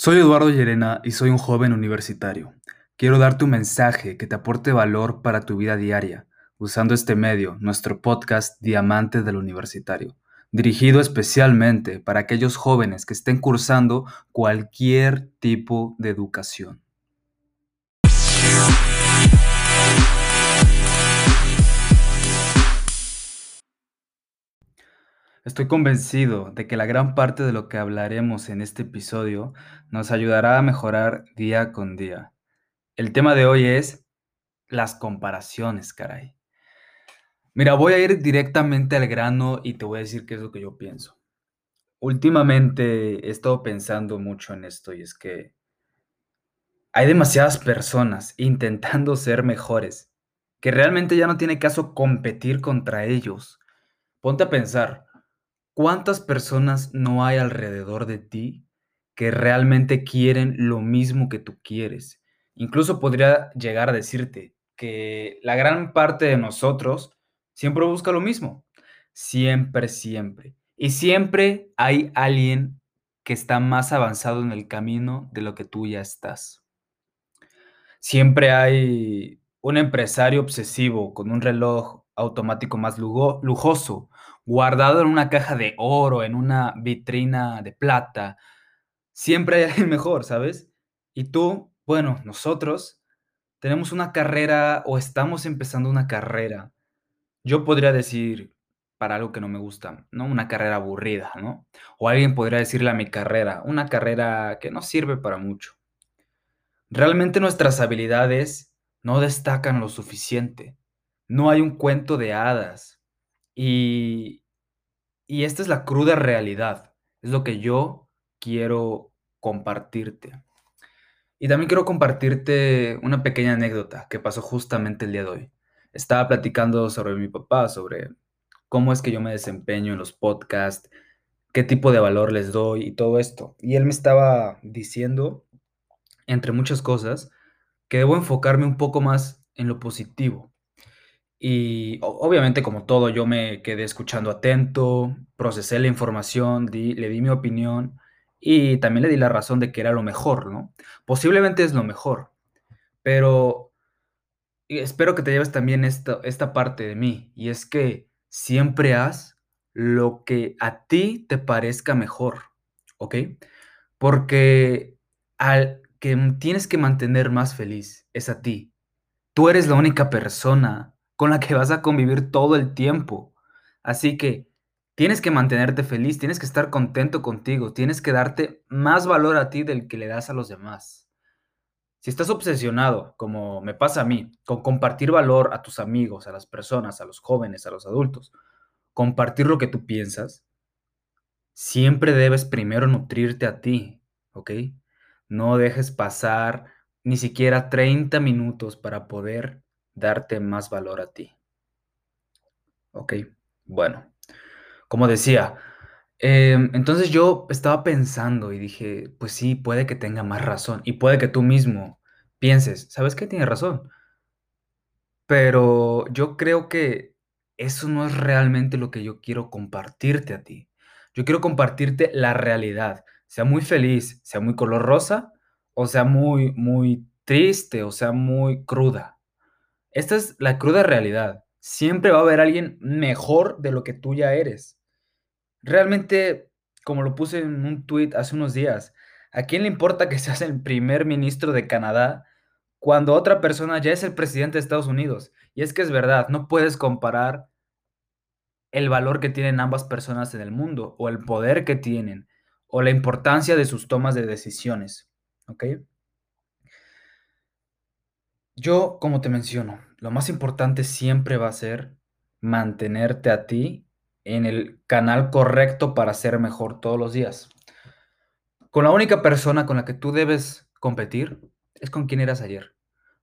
Soy Eduardo Llerena y soy un joven universitario. Quiero darte un mensaje que te aporte valor para tu vida diaria, usando este medio, nuestro podcast Diamante del Universitario, dirigido especialmente para aquellos jóvenes que estén cursando cualquier tipo de educación. Estoy convencido de que la gran parte de lo que hablaremos en este episodio nos ayudará a mejorar día con día. El tema de hoy es las comparaciones, caray. Mira, voy a ir directamente al grano y te voy a decir qué es lo que yo pienso. Últimamente he estado pensando mucho en esto y es que hay demasiadas personas intentando ser mejores, que realmente ya no tiene caso competir contra ellos. Ponte a pensar, ¿Cuántas personas no hay alrededor de ti que realmente quieren lo mismo que tú quieres? Incluso podría llegar a decirte que la gran parte de nosotros siempre busca lo mismo. Siempre, siempre. Y siempre hay alguien que está más avanzado en el camino de lo que tú ya estás. Siempre hay un empresario obsesivo con un reloj automático más lujoso guardado en una caja de oro, en una vitrina de plata. Siempre hay alguien mejor, ¿sabes? Y tú, bueno, nosotros tenemos una carrera o estamos empezando una carrera. Yo podría decir, para algo que no me gusta, ¿no? Una carrera aburrida, ¿no? O alguien podría decirle a mi carrera, una carrera que no sirve para mucho. Realmente nuestras habilidades no destacan lo suficiente. No hay un cuento de hadas y, esta es la cruda realidad, es lo que yo quiero compartirte. Y también quiero compartirte una pequeña anécdota que pasó justamente el día de hoy. Estaba platicando sobre mi papá, sobre cómo es que yo me desempeño en los podcasts, qué tipo de valor les doy y todo esto. Y él me estaba diciendo, entre muchas cosas, que debo enfocarme un poco más en lo positivo, y obviamente, como todo, yo me quedé escuchando atento, procesé la información, le di mi opinión y también le di la razón de que era lo mejor, ¿no? Posiblemente es lo mejor, pero espero que te lleves también esta, esta parte de mí, y es que siempre haz lo que a ti te parezca mejor, ¿ok? Porque al que tienes que mantener más feliz es a ti. Tú eres la única persona con la que vas a convivir todo el tiempo. Así que tienes que mantenerte feliz, tienes que estar contento contigo, tienes que darte más valor a ti del que le das a los demás. Si estás obsesionado, como me pasa a mí, con compartir valor a tus amigos, a las personas, a los jóvenes, a los adultos, compartir lo que tú piensas, siempre debes primero nutrirte a ti, ¿ok? No dejes pasar ni siquiera 30 minutos para poder darte más valor a ti. Ok, bueno, como decía, em, entonces yo estaba pensando y dije, pues sí, puede que tenga más razón y puede que tú mismo pienses, ¿sabes qué? Tiene razón. Pero yo creo que eso no es realmente lo que yo quiero compartirte a ti. Yo quiero compartirte la realidad, sea muy feliz, sea muy color rosa, o sea muy, muy triste, o sea muy cruda. Esta es la cruda realidad. Siempre va a haber alguien mejor de lo que tú ya eres. Realmente, como lo puse en un tweet hace unos días, ¿a quién le importa que seas el primer ministro de Canadá cuando otra persona ya es el presidente de Estados Unidos? Y es que es verdad, no puedes comparar el valor que tienen ambas personas en el mundo, o el poder que tienen, o la importancia de sus tomas de decisiones. ¿Ok? Yo, como te menciono, lo más importante siempre va a ser mantenerte a ti en el canal correcto para ser mejor todos los días. Con la única persona con la que tú debes competir es con quien eras ayer.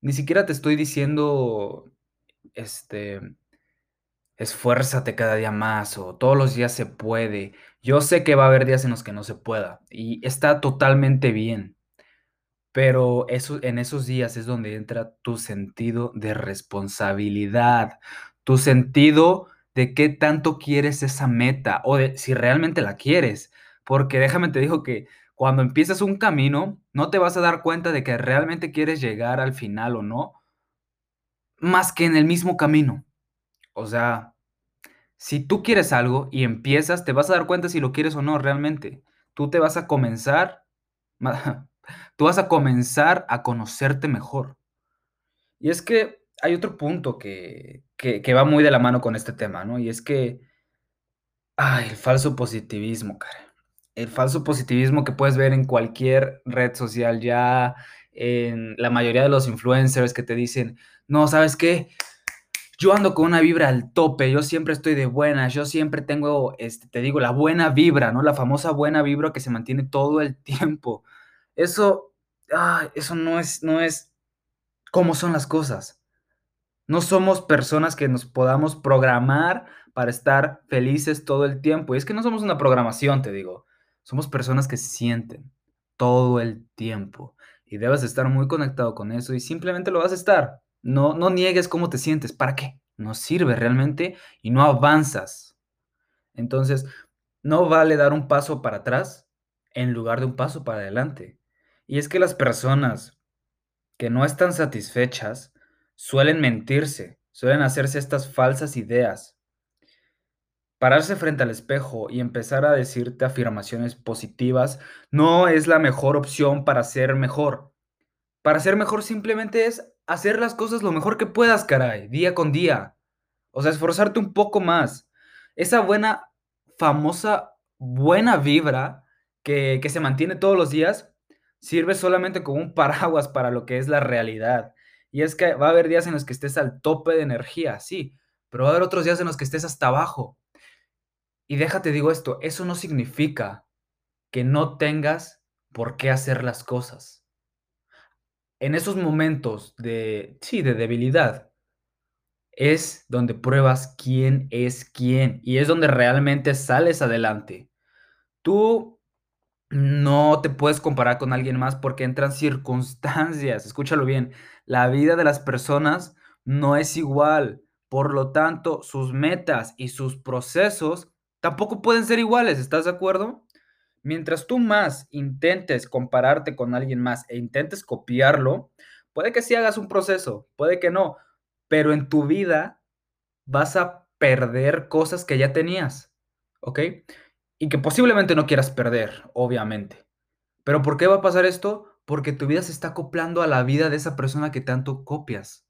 Ni siquiera te estoy diciendo, este, esfuérzate cada día más o todos los días se puede. Yo sé que va a haber días en los que no se pueda y está totalmente bien. Pero eso, en esos días es donde entra tu sentido de responsabilidad, tu sentido de qué tanto quieres esa meta o de si realmente la quieres. Porque déjame te digo que cuando empiezas un camino, no te vas a dar cuenta de que realmente quieres llegar al final o no, más que en el mismo camino. O sea, si tú quieres algo y empiezas, te vas a dar cuenta si lo quieres o no realmente. Tú te vas a comenzar, tú vas a comenzar a conocerte mejor. Y es que hay otro punto que, que, va muy de la mano con este tema, ¿no? Y es que, ay, el falso positivismo, cara. El falso positivismo que puedes ver en cualquier red social ya, en la mayoría de los influencers que te dicen, no, ¿sabes qué? Yo ando con una vibra al tope, yo siempre estoy de buenas, yo siempre tengo, este, te digo, la buena vibra, ¿no? La famosa buena vibra que se mantiene todo el tiempo. Eso, ah, eso no es, no es cómo son las cosas. No somos personas que nos podamos programar para estar felices todo el tiempo. Y es que no somos una programación, te digo. Somos personas que sienten todo el tiempo. Y debes estar muy conectado con eso y simplemente lo vas a estar. No, no niegues cómo te sientes. ¿Para qué? No sirve realmente y no avanzas. Entonces, no vale dar un paso para atrás en lugar de un paso para adelante. Y es que las personas que no están satisfechas suelen mentirse, suelen hacerse estas falsas ideas. Pararse frente al espejo y empezar a decirte afirmaciones positivas no es la mejor opción para ser mejor. Para ser mejor simplemente es hacer las cosas lo mejor que puedas, caray, día con día. O sea, esforzarte un poco más. Esa buena, famosa, buena vibra que, que se mantiene todos los días sirve solamente como un paraguas para lo que es la realidad. Y es que va a haber días en los que estés al tope de energía, sí, pero va a haber otros días en los que estés hasta abajo. Y déjate digo esto, eso no significa que no tengas por qué hacer las cosas. En esos momentos de, sí, de debilidad, es donde pruebas quién es quién y es donde realmente sales adelante. Tú no te puedes comparar con alguien más porque entran circunstancias, escúchalo bien, la vida de las personas no es igual, por lo tanto, sus metas y sus procesos tampoco pueden ser iguales, ¿estás de acuerdo? Mientras tú más intentes compararte con alguien más e intentes copiarlo, puede que sí hagas un proceso, puede que no, pero en tu vida vas a perder cosas que ya tenías, ¿ok? Y que posiblemente no quieras perder, obviamente. Pero ¿por qué va a pasar esto? Porque tu vida se está acoplando a la vida de esa persona que tanto copias.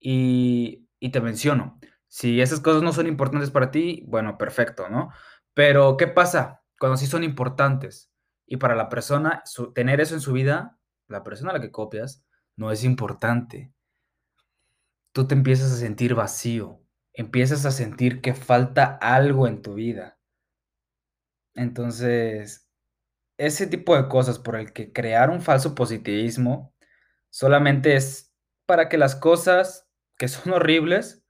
Y, y te menciono, si esas cosas no son importantes para ti, bueno, perfecto, ¿no? Pero ¿qué pasa cuando sí son importantes? Y para la persona, tener eso en su vida, la persona a la que copias, no es importante. Tú te empiezas a sentir vacío, empiezas a sentir que falta algo en tu vida. Entonces, ese tipo de cosas por el que crear un falso positivismo solamente es para que las cosas que son horribles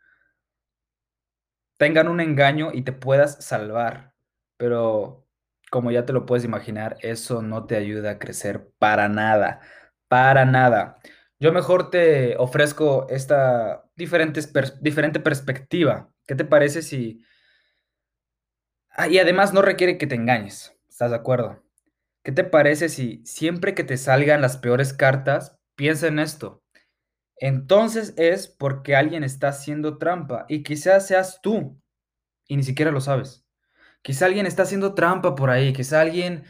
tengan un engaño y te puedas salvar. Pero como ya te lo puedes imaginar, eso no te ayuda a crecer para nada, para nada. Yo mejor te ofrezco esta diferente perspectiva. ¿Qué te parece si... Ah, y además no requiere que te engañes, ¿estás de acuerdo? ¿Qué te parece si siempre que te salgan las peores cartas, piensa en esto? Entonces es porque alguien está haciendo trampa y quizás seas tú y ni siquiera lo sabes. Quizá alguien está haciendo trampa por ahí, quizá alguien,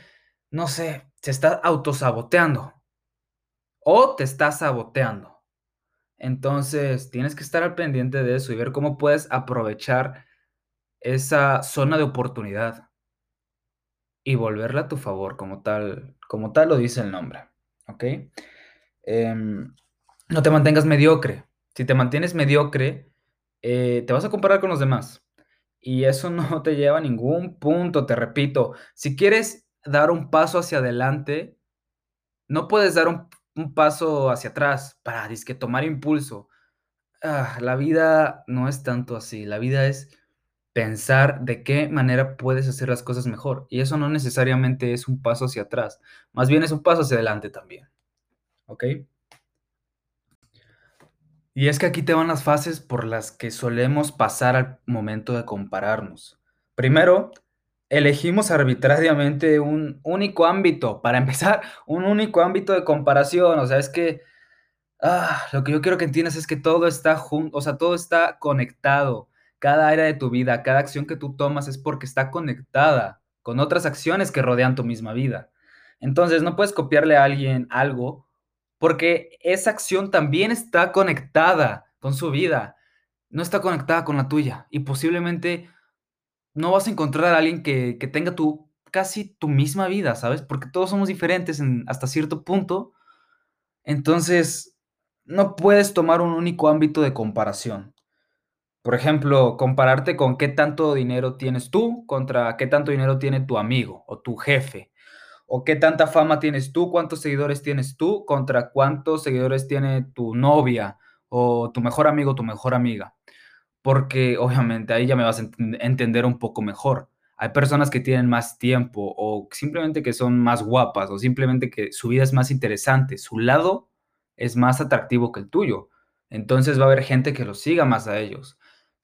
no sé, se está autosaboteando o te está saboteando. Entonces tienes que estar al pendiente de eso y ver cómo puedes aprovechar esa zona de oportunidad y volverla a tu favor, como tal, como tal lo dice el nombre. ¿Ok? Em, no te mantengas mediocre. Si te mantienes mediocre, eh, te vas a comparar con los demás. Y eso no te lleva a ningún punto, te repito. Si quieres dar un paso hacia adelante, no puedes dar un, paso hacia atrás para disque tomar impulso. Ah, la vida no es tanto así. La vida es pensar de qué manera puedes hacer las cosas mejor. Y eso no necesariamente es un paso hacia atrás. Más bien es un paso hacia adelante también. ¿Ok? Y es que aquí te van las fases por las que solemos pasar al momento de compararnos. Primero, elegimos arbitrariamente un único ámbito, para empezar, un único ámbito de comparación, o sea, es que, ah, lo que yo quiero que entiendas es que todo está junto, o sea, todo está conectado, cada área de tu vida, cada acción que tú tomas es porque está conectada con otras acciones que rodean tu misma vida. Entonces, no puedes copiarle a alguien algo porque esa acción también está conectada con su vida, no está conectada con la tuya y posiblemente no vas a encontrar a alguien que, que tenga casi tu misma vida, ¿sabes? Porque todos somos diferentes en, hasta cierto punto. Entonces, no puedes tomar un único ámbito de comparación. Por ejemplo, compararte con qué tanto dinero tienes tú contra qué tanto dinero tiene tu amigo o tu jefe. O qué tanta fama tienes tú, cuántos seguidores tienes tú contra cuántos seguidores tiene tu novia o tu mejor amigo tu mejor amiga porque obviamente ahí ya me vas a entender un poco mejor. Hay personas que tienen más tiempo o simplemente que son más guapas o simplemente que su vida es más interesante, su lado es más atractivo que el tuyo. Entonces va a haber gente que los siga más a ellos.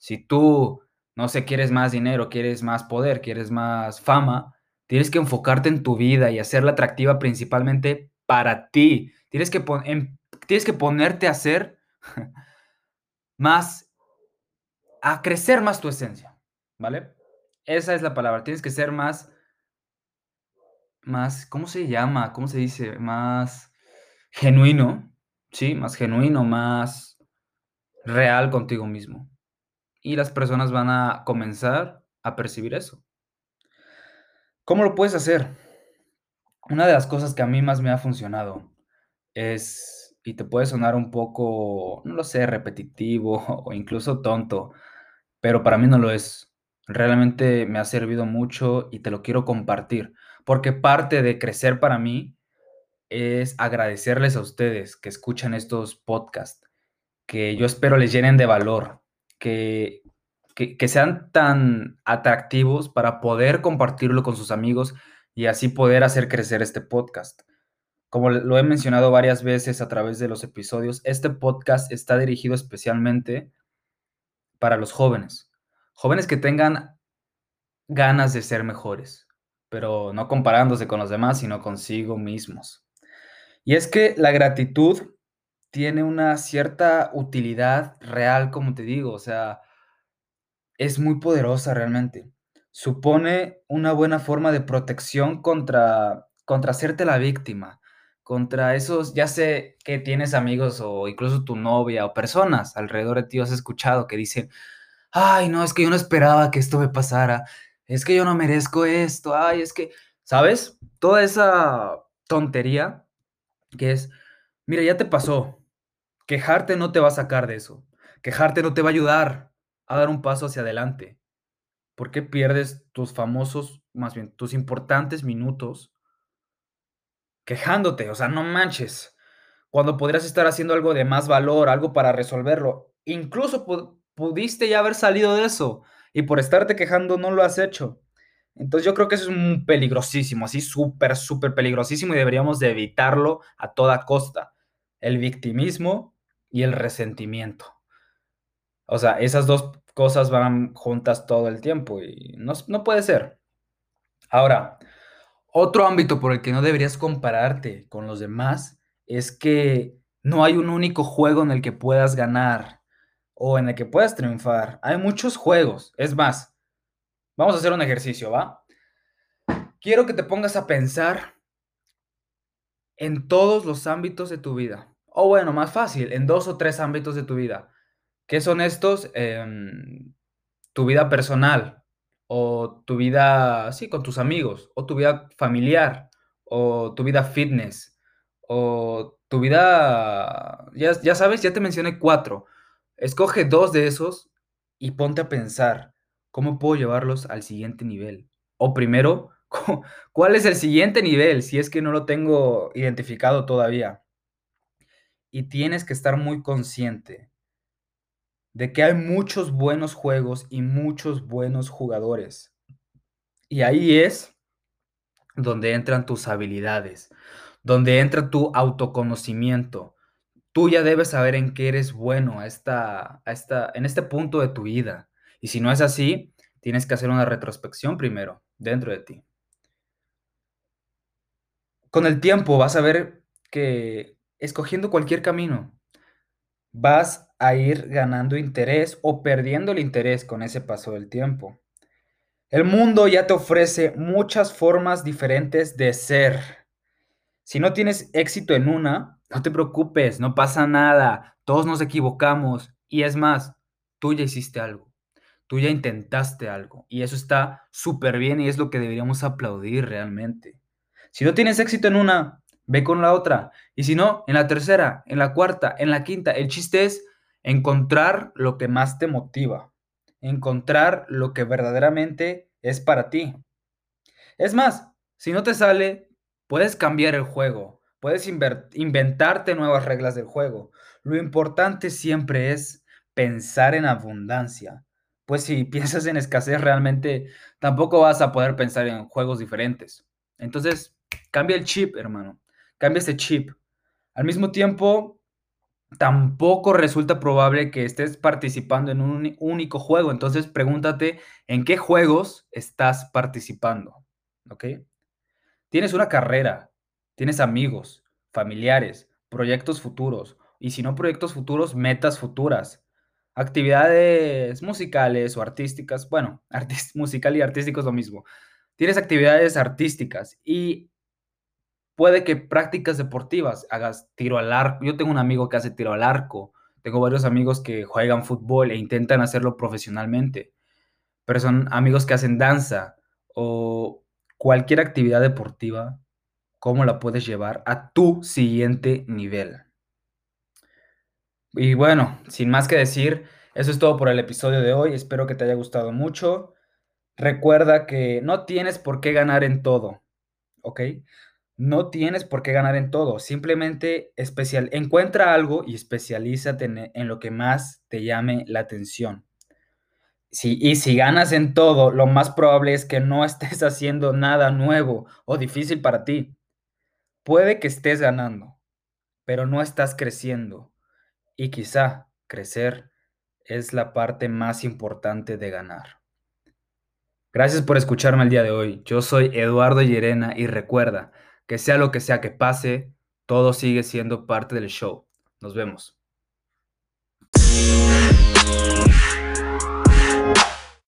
Si tú, no sé, quieres más dinero, quieres más poder, quieres más fama, tienes que enfocarte en tu vida y hacerla atractiva principalmente para ti. Tienes que, tienes que ponerte a hacer más a crecer más tu esencia, ¿vale? Esa es la palabra. Tienes que ser más, más, ¿cómo se llama? ¿Cómo se dice? Más genuino, ¿sí? Más genuino, más real contigo mismo. Y las personas van a comenzar a percibir eso. ¿Cómo lo puedes hacer? Una de las cosas que a mí más me ha funcionado es, y te puede sonar un poco, no lo sé, repetitivo o incluso tonto, pero para mí no lo es. Realmente me ha servido mucho y te lo quiero compartir, porque parte de crecer para mí es agradecerles a ustedes que escuchan estos podcasts, que yo espero les llenen de valor, que, que, sean tan atractivos para poder compartirlo con sus amigos y así poder hacer crecer este podcast. Como lo he mencionado varias veces a través de los episodios, este podcast está dirigido especialmente para los jóvenes. Jóvenes que tengan ganas de ser mejores, pero no comparándose con los demás, sino consigo mismos. Y es que la gratitud tiene una cierta utilidad real, como te digo, o sea, es muy poderosa realmente. Supone una buena forma de protección contra, contra hacerte la víctima, contra esos, ya sé que tienes amigos o incluso tu novia o personas alrededor de ti, has escuchado que dicen, ay, no, es que yo no esperaba que esto me pasara, es que yo no merezco esto, ay, es que, ¿sabes? Toda esa tontería que es, mira, ya te pasó, quejarte no te va a sacar de eso, quejarte no te va a ayudar a dar un paso hacia adelante. ¿Por qué pierdes tus famosos, más bien, tus importantes minutos quejándote, o sea, no manches, cuando podrías estar haciendo algo de más valor, algo para resolverlo. Incluso pudiste ya haber salido de eso y por estarte quejando no lo has hecho. Entonces yo creo que eso es un peligrosísimo, así súper, súper peligrosísimo y deberíamos de evitarlo a toda costa. El victimismo y el resentimiento. O sea, esas dos cosas van juntas todo el tiempo y no, no puede ser. Ahora, otro ámbito por el que no deberías compararte con los demás es que no hay un único juego en el que puedas ganar o en el que puedas triunfar. Hay muchos juegos. Es más, vamos a hacer un ejercicio, ¿va? Quiero que te pongas a pensar en todos los ámbitos de tu vida. O bueno, más fácil, en dos o tres ámbitos de tu vida. ¿Qué son estos? Em, tu vida personal, o tu vida, sí, con tus amigos, o tu vida familiar, o tu vida fitness, o tu vida, ya, ya sabes, ya te mencioné cuatro. Escoge dos de esos y ponte a pensar, ¿cómo puedo llevarlos al siguiente nivel? O primero, ¿cuál es el siguiente nivel si es que no lo tengo identificado todavía? Y tienes que estar muy consciente de que hay muchos buenos juegos y muchos buenos jugadores. Y ahí es donde entran tus habilidades, donde entra tu autoconocimiento. Tú ya debes saber en qué eres bueno a esta, esta, en este punto de tu vida. Y si no es así, tienes que hacer una retrospección primero. dentro de ti. Con el tiempo vas a ver que escogiendo cualquier camino, vas a ir ganando interés o perdiendo el interés con ese paso del tiempo. El mundo ya te ofrece muchas formas diferentes de ser. Si no tienes éxito en una, no te preocupes, no pasa nada, todos nos equivocamos y es más, tú ya hiciste algo, tú ya intentaste algo y eso está súper bien y es lo que deberíamos aplaudir realmente. Si no tienes éxito en una, ve con la otra y si no, en la tercera, en la cuarta, en la quinta. El chiste es encontrar lo que más te motiva, encontrar lo que verdaderamente es para ti. Es más, si no te sale, puedes cambiar el juego, puedes inventarte nuevas reglas del juego. Lo importante siempre es pensar en abundancia, pues si piensas en escasez realmente tampoco vas a poder pensar en juegos diferentes. Entonces, cambia el chip, hermano, cambia ese chip. Al mismo tiempo, tampoco resulta probable que estés participando en un único juego. Entonces pregúntate en qué juegos estás participando. ¿Ok? Tienes una carrera, tienes amigos, familiares, proyectos futuros. Y si no proyectos futuros, metas futuras. Actividades musicales o artísticas. Bueno, musical y artístico es lo mismo. Tienes actividades artísticas y Puede que prácticas deportivas, hagas tiro al arco. Yo tengo un amigo que hace tiro al arco. Tengo varios amigos que juegan fútbol e intentan hacerlo profesionalmente. Pero son amigos que hacen danza o cualquier actividad deportiva. ¿Cómo la puedes llevar a tu siguiente nivel? Y bueno, sin más que decir, eso es todo por el episodio de hoy. Espero que te haya gustado mucho. Recuerda que no tienes por qué ganar en todo, ¿ok? No tienes por qué ganar en todo, simplemente especial, encuentra algo y especialízate en, en lo que más te llame la atención. Si, y si ganas en todo, lo más probable es que no estés haciendo nada nuevo o difícil para ti. Puede que estés ganando, pero no estás creciendo. Y quizá crecer es la parte más importante de ganar. Gracias por escucharme el día de hoy. Yo soy Eduardo Llerena y recuerda, que sea lo que sea que pase, todo sigue siendo parte del show. Nos vemos.